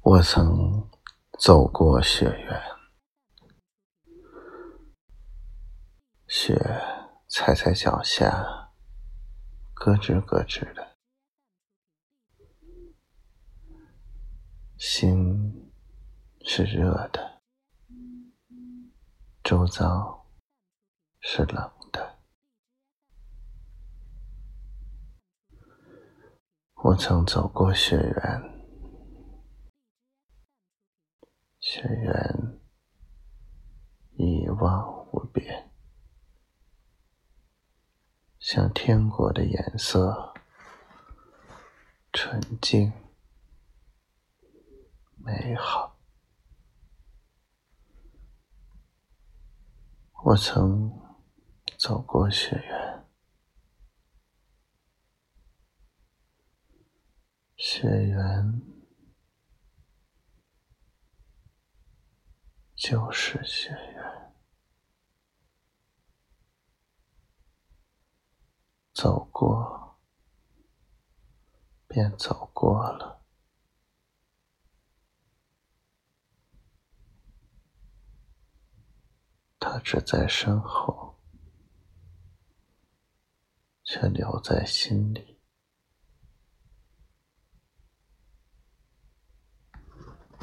我曾走过雪原，雪踩在脚下，咯吱咯吱的，心是热的，周遭是冷的。我曾走过雪原。雪原一望无边，像天国的颜色，纯净美好。我曾走过雪原，雪原。就是雪原，走过便走过了，他只在身后，却留在心里。